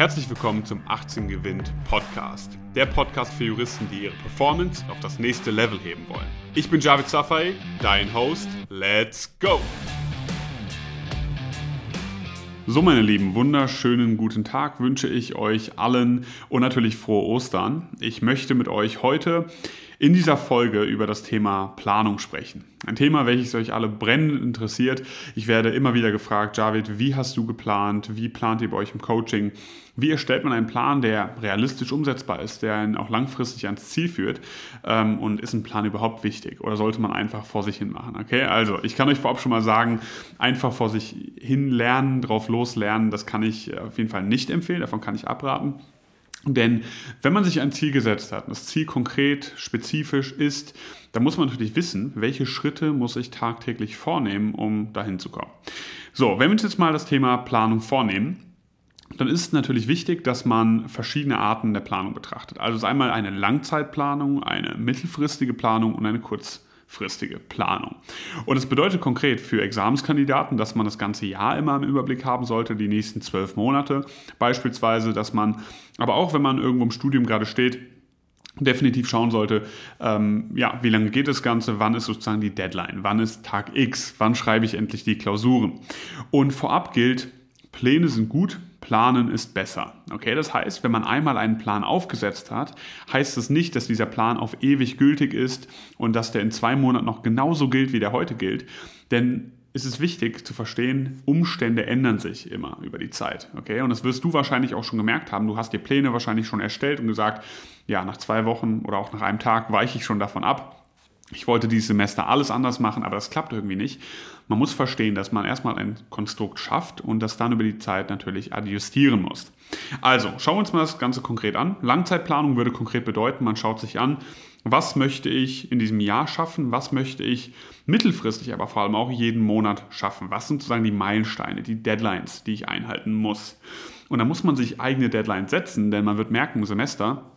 Herzlich willkommen zum 18 Gewinnt Podcast. Der Podcast für Juristen, die ihre Performance auf das nächste Level heben wollen. Ich bin Javid Safai, dein Host. Let's go! So, meine Lieben, wunderschönen guten Tag wünsche ich euch allen und natürlich frohe Ostern. Ich möchte mit euch heute in dieser Folge über das Thema Planung sprechen. Ein Thema, welches euch alle brennend interessiert. Ich werde immer wieder gefragt, Javid, wie hast du geplant? Wie plant ihr bei euch im Coaching? Wie erstellt man einen Plan, der realistisch umsetzbar ist, der einen auch langfristig ans Ziel führt? Ähm, und ist ein Plan überhaupt wichtig? Oder sollte man einfach vor sich hin machen? Okay, also ich kann euch vorab schon mal sagen, einfach vor sich hin lernen, drauf loslernen, das kann ich auf jeden Fall nicht empfehlen, davon kann ich abraten. Denn wenn man sich ein Ziel gesetzt hat, und das Ziel konkret, spezifisch ist, dann muss man natürlich wissen, welche Schritte muss ich tagtäglich vornehmen, um dahin zu kommen. So, wenn wir uns jetzt mal das Thema Planung vornehmen, dann ist es natürlich wichtig, dass man verschiedene Arten der Planung betrachtet. Also es ist einmal eine Langzeitplanung, eine mittelfristige Planung und eine kurz kurzfristige Planung. Und es bedeutet konkret für Examenskandidaten, dass man das ganze Jahr immer im Überblick haben sollte, die nächsten zwölf Monate. Beispielsweise, dass man, aber auch wenn man irgendwo im Studium gerade steht, definitiv schauen sollte, ähm, ja, wie lange geht das Ganze, wann ist sozusagen die Deadline, wann ist Tag X, wann schreibe ich endlich die Klausuren. Und vorab gilt, Pläne sind gut, Planen ist besser. Okay, das heißt, wenn man einmal einen Plan aufgesetzt hat, heißt es das nicht, dass dieser Plan auf ewig gültig ist und dass der in zwei Monaten noch genauso gilt, wie der heute gilt. Denn es ist wichtig zu verstehen, Umstände ändern sich immer über die Zeit. Okay? Und das wirst du wahrscheinlich auch schon gemerkt haben. Du hast dir Pläne wahrscheinlich schon erstellt und gesagt, ja, nach zwei Wochen oder auch nach einem Tag weiche ich schon davon ab ich wollte dieses Semester alles anders machen, aber das klappt irgendwie nicht. Man muss verstehen, dass man erstmal ein Konstrukt schafft und das dann über die Zeit natürlich adjustieren muss. Also, schauen wir uns mal das Ganze konkret an. Langzeitplanung würde konkret bedeuten, man schaut sich an, was möchte ich in diesem Jahr schaffen, was möchte ich mittelfristig, aber vor allem auch jeden Monat schaffen. Was sind sozusagen die Meilensteine, die Deadlines, die ich einhalten muss. Und da muss man sich eigene Deadlines setzen, denn man wird merken im Semester,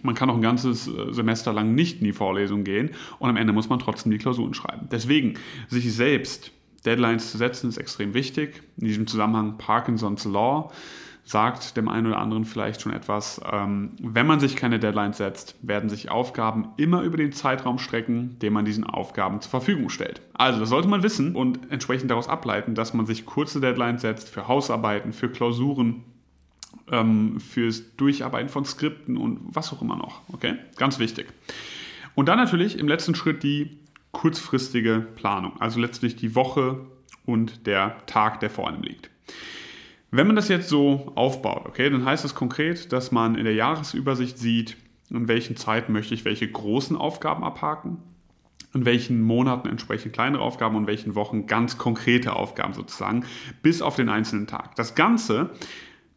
man kann auch ein ganzes äh, Semester lang nicht in die Vorlesung gehen und am Ende muss man trotzdem die Klausuren schreiben. Deswegen, sich selbst Deadlines zu setzen, ist extrem wichtig. In diesem Zusammenhang Parkinson's Law sagt dem einen oder anderen vielleicht schon etwas. Ähm, wenn man sich keine Deadlines setzt, werden sich Aufgaben immer über den Zeitraum strecken, den man diesen Aufgaben zur Verfügung stellt. Also das sollte man wissen und entsprechend daraus ableiten, dass man sich kurze Deadlines setzt für Hausarbeiten, für Klausuren, ähm, fürs Durcharbeiten von Skripten und was auch immer noch. Okay, ganz wichtig. Und dann natürlich im letzten Schritt die kurzfristige Planung, also letztlich die Woche und der Tag, der vor einem liegt. Wenn man das jetzt so aufbaut, okay, dann heißt das konkret, dass man in der Jahresübersicht sieht, in welchen Zeiten möchte ich welche großen Aufgaben abhaken, in welchen Monaten entsprechend kleinere Aufgaben und in welchen Wochen ganz konkrete Aufgaben sozusagen, bis auf den einzelnen Tag. Das Ganze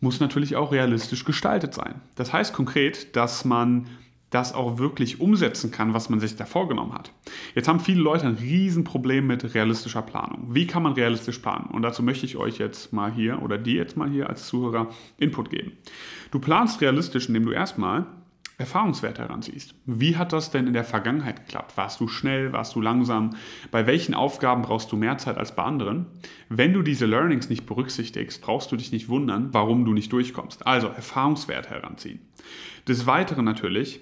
muss natürlich auch realistisch gestaltet sein. Das heißt konkret, dass man das auch wirklich umsetzen kann, was man sich da vorgenommen hat. Jetzt haben viele Leute ein Riesenproblem mit realistischer Planung. Wie kann man realistisch planen? Und dazu möchte ich euch jetzt mal hier oder dir jetzt mal hier als Zuhörer Input geben. Du planst realistisch, indem du erstmal Erfahrungswerte heranziehst. Wie hat das denn in der Vergangenheit geklappt? Warst du schnell? Warst du langsam? Bei welchen Aufgaben brauchst du mehr Zeit als bei anderen? Wenn du diese Learnings nicht berücksichtigst, brauchst du dich nicht wundern, warum du nicht durchkommst. Also Erfahrungswerte heranziehen. Des Weiteren natürlich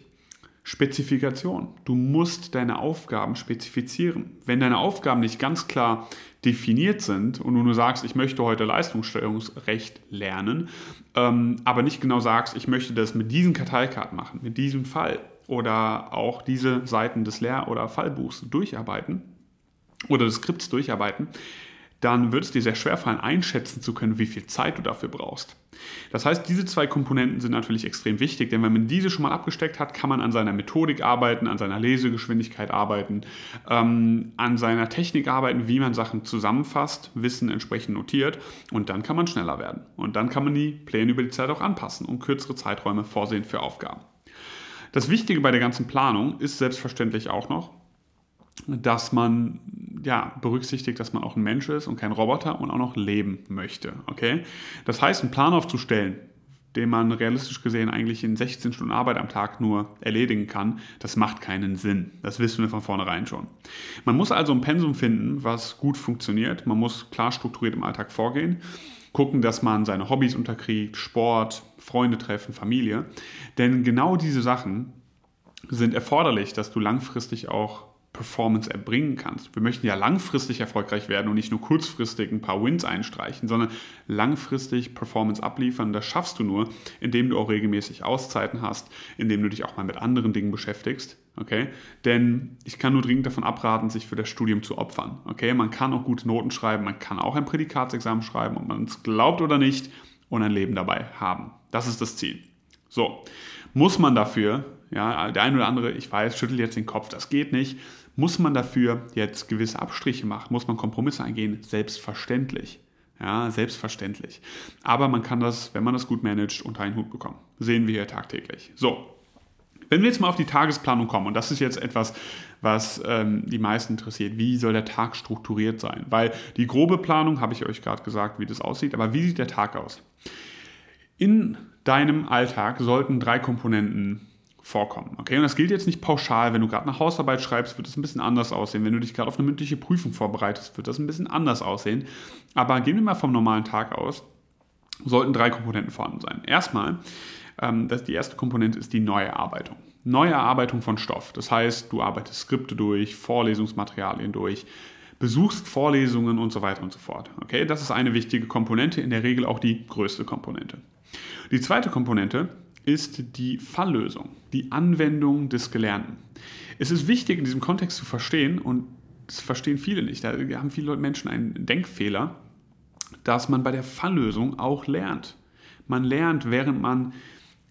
Spezifikation. Du musst deine Aufgaben spezifizieren. Wenn deine Aufgaben nicht ganz klar definiert sind und du nur sagst, ich möchte heute Leistungssteuerungsrecht lernen, ähm, aber nicht genau sagst, ich möchte das mit diesen Karteikarten machen, mit diesem Fall oder auch diese Seiten des Lehr- oder Fallbuchs durcharbeiten oder des Skripts durcharbeiten, dann wird es dir sehr schwer fallen, einschätzen zu können, wie viel Zeit du dafür brauchst. Das heißt, diese zwei Komponenten sind natürlich extrem wichtig, denn wenn man diese schon mal abgesteckt hat, kann man an seiner Methodik arbeiten, an seiner Lesegeschwindigkeit arbeiten, ähm, an seiner Technik arbeiten, wie man Sachen zusammenfasst, Wissen entsprechend notiert und dann kann man schneller werden. Und dann kann man die Pläne über die Zeit auch anpassen und kürzere Zeiträume vorsehen für Aufgaben. Das Wichtige bei der ganzen Planung ist selbstverständlich auch noch, dass man ja, berücksichtigt, dass man auch ein Mensch ist und kein Roboter und auch noch leben möchte. Okay? Das heißt, einen Plan aufzustellen, den man realistisch gesehen eigentlich in 16 Stunden Arbeit am Tag nur erledigen kann, das macht keinen Sinn. Das wissen wir von vornherein schon. Man muss also ein Pensum finden, was gut funktioniert. Man muss klar strukturiert im Alltag vorgehen. gucken, dass man seine Hobbys unterkriegt, Sport, Freunde treffen, Familie. Denn genau diese Sachen sind erforderlich, dass du langfristig auch Performance erbringen kannst. Wir möchten ja langfristig erfolgreich werden und nicht nur kurzfristig ein paar Wins einstreichen, sondern langfristig Performance abliefern. Das schaffst du nur, indem du auch regelmäßig Auszeiten hast, indem du dich auch mal mit anderen Dingen beschäftigst. Okay? Denn ich kann nur dringend davon abraten, sich für das Studium zu opfern. Okay? Man kann auch gute Noten schreiben, man kann auch ein Prädikatsexamen schreiben, ob man es glaubt oder nicht, und ein Leben dabei haben. Das ist das Ziel. So, muss man dafür, ja, der eine oder andere, ich weiß, schüttelt jetzt den Kopf, das geht nicht muss man dafür jetzt gewisse Abstriche machen? Muss man Kompromisse eingehen? Selbstverständlich. Ja, selbstverständlich. Aber man kann das, wenn man das gut managt, unter einen Hut bekommen. Sehen wir hier tagtäglich. So, wenn wir jetzt mal auf die Tagesplanung kommen, und das ist jetzt etwas, was ähm, die meisten interessiert, wie soll der Tag strukturiert sein? Weil die grobe Planung, habe ich euch gerade gesagt, wie das aussieht, aber wie sieht der Tag aus? In deinem Alltag sollten drei Komponenten vorkommen. Okay, und das gilt jetzt nicht pauschal. Wenn du gerade eine Hausarbeit schreibst, wird es ein bisschen anders aussehen. Wenn du dich gerade auf eine mündliche Prüfung vorbereitest, wird das ein bisschen anders aussehen. Aber gehen wir mal vom normalen Tag aus, sollten drei Komponenten vorhanden sein. Erstmal, ähm, das, die erste Komponente ist die Neuerarbeitung. Neuerarbeitung von Stoff. Das heißt, du arbeitest Skripte durch, Vorlesungsmaterialien durch, besuchst Vorlesungen und so weiter und so fort. Okay, das ist eine wichtige Komponente, in der Regel auch die größte Komponente. Die zweite Komponente ist die Falllösung, die Anwendung des Gelernten. Es ist wichtig in diesem Kontext zu verstehen, und das verstehen viele nicht, da haben viele Menschen einen Denkfehler, dass man bei der Falllösung auch lernt. Man lernt, während man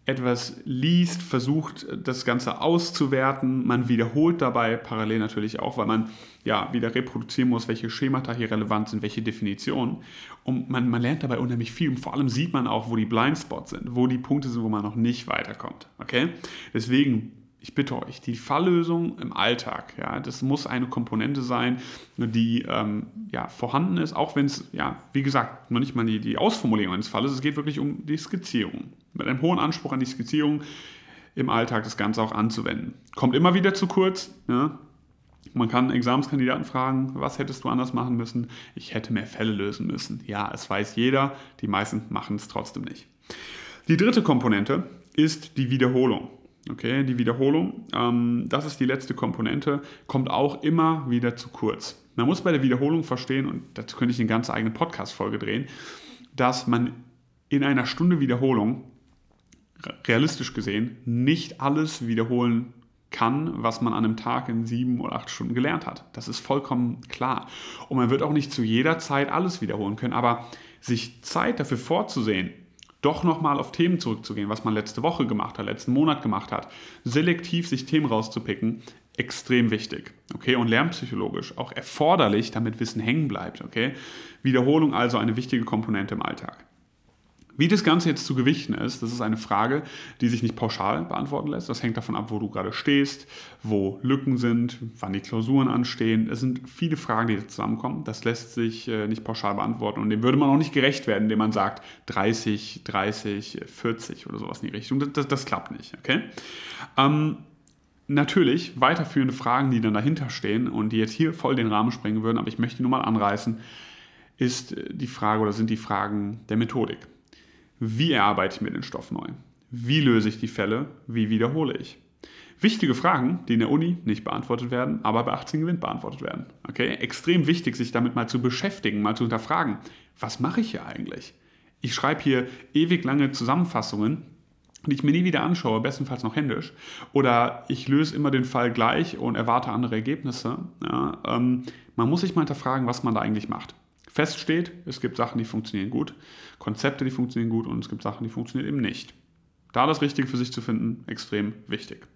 etwas liest, versucht das Ganze auszuwerten. Man wiederholt dabei parallel natürlich auch, weil man ja wieder reproduzieren muss, welche Schemata hier relevant sind, welche Definitionen. Und man, man lernt dabei unheimlich viel. Und vor allem sieht man auch, wo die Blindspots sind, wo die Punkte sind, wo man noch nicht weiterkommt. Okay? Deswegen ich bitte euch, die Falllösung im Alltag, ja, das muss eine Komponente sein, die ähm, ja, vorhanden ist, auch wenn es, ja, wie gesagt, noch nicht mal die, die Ausformulierung eines Falles, es geht wirklich um die Skizzierung. Mit einem hohen Anspruch an die Skizzierung im Alltag das Ganze auch anzuwenden. Kommt immer wieder zu kurz. Ja. Man kann Examenskandidaten fragen, was hättest du anders machen müssen? Ich hätte mehr Fälle lösen müssen. Ja, es weiß jeder, die meisten machen es trotzdem nicht. Die dritte Komponente ist die Wiederholung. Okay, die Wiederholung, ähm, das ist die letzte Komponente, kommt auch immer wieder zu kurz. Man muss bei der Wiederholung verstehen, und dazu könnte ich eine ganz eigene Podcast-Folge drehen, dass man in einer Stunde Wiederholung, realistisch gesehen, nicht alles wiederholen kann, was man an einem Tag in sieben oder acht Stunden gelernt hat. Das ist vollkommen klar. Und man wird auch nicht zu jeder Zeit alles wiederholen können, aber sich Zeit dafür vorzusehen, doch nochmal auf Themen zurückzugehen, was man letzte Woche gemacht hat, letzten Monat gemacht hat, selektiv sich Themen rauszupicken, extrem wichtig. Okay, und lernpsychologisch auch erforderlich, damit Wissen hängen bleibt. Okay, Wiederholung also eine wichtige Komponente im Alltag. Wie das Ganze jetzt zu gewichten ist, das ist eine Frage, die sich nicht pauschal beantworten lässt. Das hängt davon ab, wo du gerade stehst, wo Lücken sind, wann die Klausuren anstehen. Es sind viele Fragen, die zusammenkommen. Das lässt sich äh, nicht pauschal beantworten und dem würde man auch nicht gerecht werden, indem man sagt 30, 30, 40 oder sowas in die Richtung. Das, das, das klappt nicht. Okay? Ähm, natürlich weiterführende Fragen, die dann dahinter stehen und die jetzt hier voll den Rahmen sprengen würden, aber ich möchte nur mal anreißen, ist die Frage oder sind die Fragen der Methodik. Wie erarbeite ich mir den Stoff neu? Wie löse ich die Fälle? Wie wiederhole ich? Wichtige Fragen, die in der Uni nicht beantwortet werden, aber bei 18 Gewinn beantwortet werden. Okay? Extrem wichtig, sich damit mal zu beschäftigen, mal zu hinterfragen. Was mache ich hier eigentlich? Ich schreibe hier ewig lange Zusammenfassungen, die ich mir nie wieder anschaue, bestenfalls noch händisch. Oder ich löse immer den Fall gleich und erwarte andere Ergebnisse. Ja, ähm, man muss sich mal hinterfragen, was man da eigentlich macht feststeht, es gibt Sachen, die funktionieren gut, Konzepte, die funktionieren gut und es gibt Sachen, die funktionieren eben nicht. Da das Richtige für sich zu finden, extrem wichtig.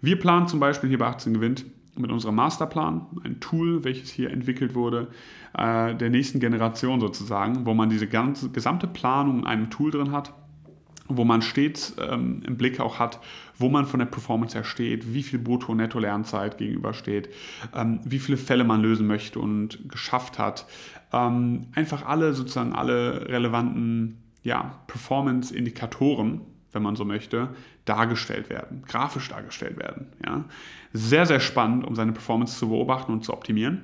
Wir planen zum Beispiel hier bei 18 gewinnt mit unserem Masterplan, ein Tool, welches hier entwickelt wurde, äh, der nächsten Generation sozusagen, wo man diese ganze gesamte Planung in einem Tool drin hat, wo man stets ähm, im Blick auch hat, wo man von der Performance her steht, wie viel Brutto-Netto-Lernzeit gegenübersteht, ähm, wie viele Fälle man lösen möchte und geschafft hat. Ähm, einfach alle sozusagen alle relevanten ja, Performance-Indikatoren, wenn man so möchte, dargestellt werden, grafisch dargestellt werden. Ja. Sehr, sehr spannend, um seine Performance zu beobachten und zu optimieren.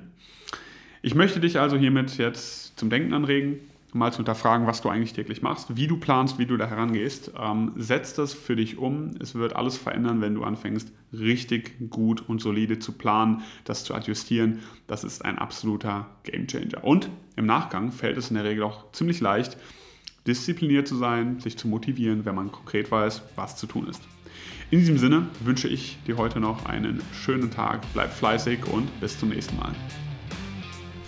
Ich möchte dich also hiermit jetzt zum Denken anregen. Mal zu hinterfragen, was du eigentlich täglich machst, wie du planst, wie du da herangehst. Ähm, setz das für dich um. Es wird alles verändern, wenn du anfängst, richtig gut und solide zu planen, das zu adjustieren. Das ist ein absoluter Gamechanger. Und im Nachgang fällt es in der Regel auch ziemlich leicht, diszipliniert zu sein, sich zu motivieren, wenn man konkret weiß, was zu tun ist. In diesem Sinne wünsche ich dir heute noch einen schönen Tag, bleib fleißig und bis zum nächsten Mal.